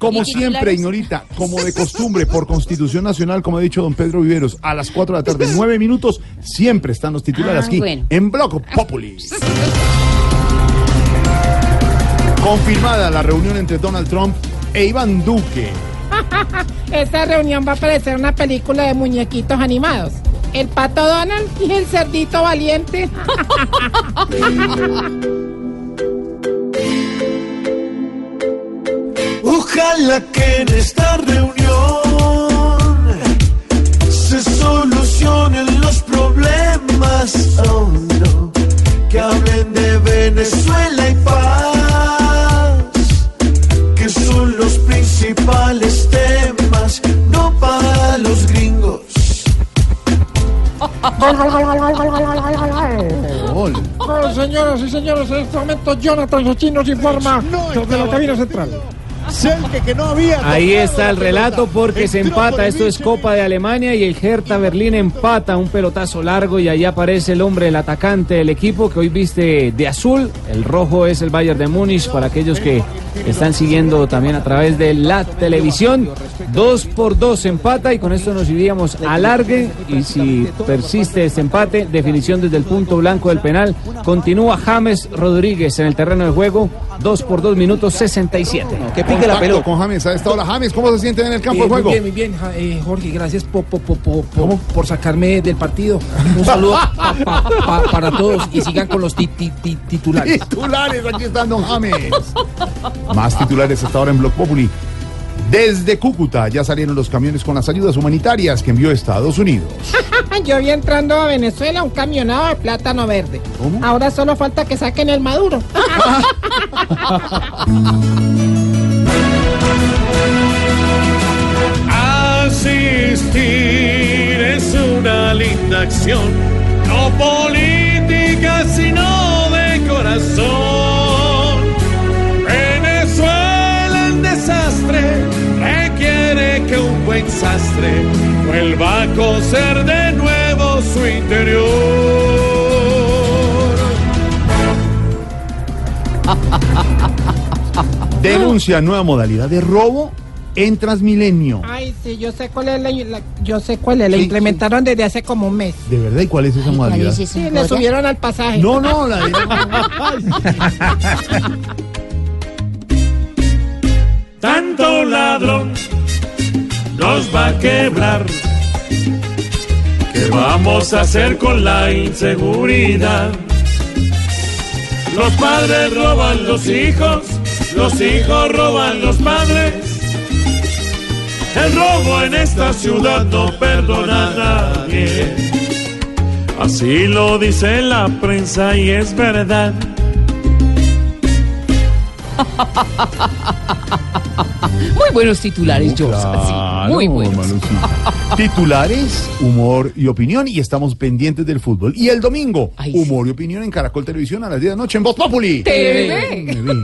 Como ¿Y siempre? Ignorita, como de costumbre, por Constitución Nacional, como ha dicho don Pedro Viveros, a las 4 de la tarde, 9 minutos, siempre están los titulares Ah, aquí bueno. en Bloco Populi. Confirmada la reunión entre Donald Trump e Iván Duque. Esta reunión va a parecer una película de muñequitos animados. El pato Donald y el cerdito valiente. Ojalá que en esta reunión se solucionen los problemas. Oh, no. Que hablen de Venezuela y paz, que son los principales temas, no para los gringos. Oh, señoras y señores, en este momento Jonathan Sochín nos informa desde la cabina central. Cerca que no había. Ahí está el relato porque se empata. Esto es Copa de Alemania y el Hertha Berlín empata un pelotazo largo y ahí aparece el hombre, el atacante del equipo que hoy viste de azul. El rojo es el Bayern de Múnich para aquellos que están siguiendo también a través de la televisión. Dos por dos empata y con esto nos iríamos a largue y si persiste este empate, definición desde el punto blanco del penal. Continúa James Rodríguez en el terreno de juego. Dos por dos minutos 67. Que pique la pelota. Con James a esta hora. James, ¿cómo se sienten en el campo de Eh, muy juego? bien, muy bien, eh, Jorge, gracias po- po- po- po- po- por sacarme del partido. Un saludo pa- pa- pa- para todos y sigan con los ti- ti- ti- titulares. Titulares, aquí están Don James. Más titulares hasta ahora en Block Populi. Desde Cúcuta ya salieron los camiones con las ayudas humanitarias que envió Estados Unidos. Yo vi entrando a Venezuela un camionado de plátano verde. ¿Cómo? Ahora solo falta que saquen el maduro. Asistir es una linda acción, no política sino de corazón. Buen sastre vuelva a coser de nuevo su interior. Denuncia nueva modalidad de robo en Transmilenio. Ay, sí, yo sé cuál es la, la- yo sé cuál es, la Sí, implementaron desde hace como un mes. ¿De verdad? ¿Y cuál es esa ¿Cuál modalidad? es? Sí, le subieron al pasaje. No, no, la de... Tanto ladrón nos va a quebrar. ¿Qué vamos a hacer con la inseguridad? Los padres roban los hijos, los hijos roban los padres. El robo en esta ciudad no perdona a nadie. Así lo dice la prensa y es verdad. Muy buenos titulares, George. Claro, sí, muy buenos. Titulares, humor y opinión. Y estamos pendientes del fútbol. Y el domingo, Ay, sí. humor y opinión en Caracol Televisión a las 10 de la noche en Voz Populi. TV. TV.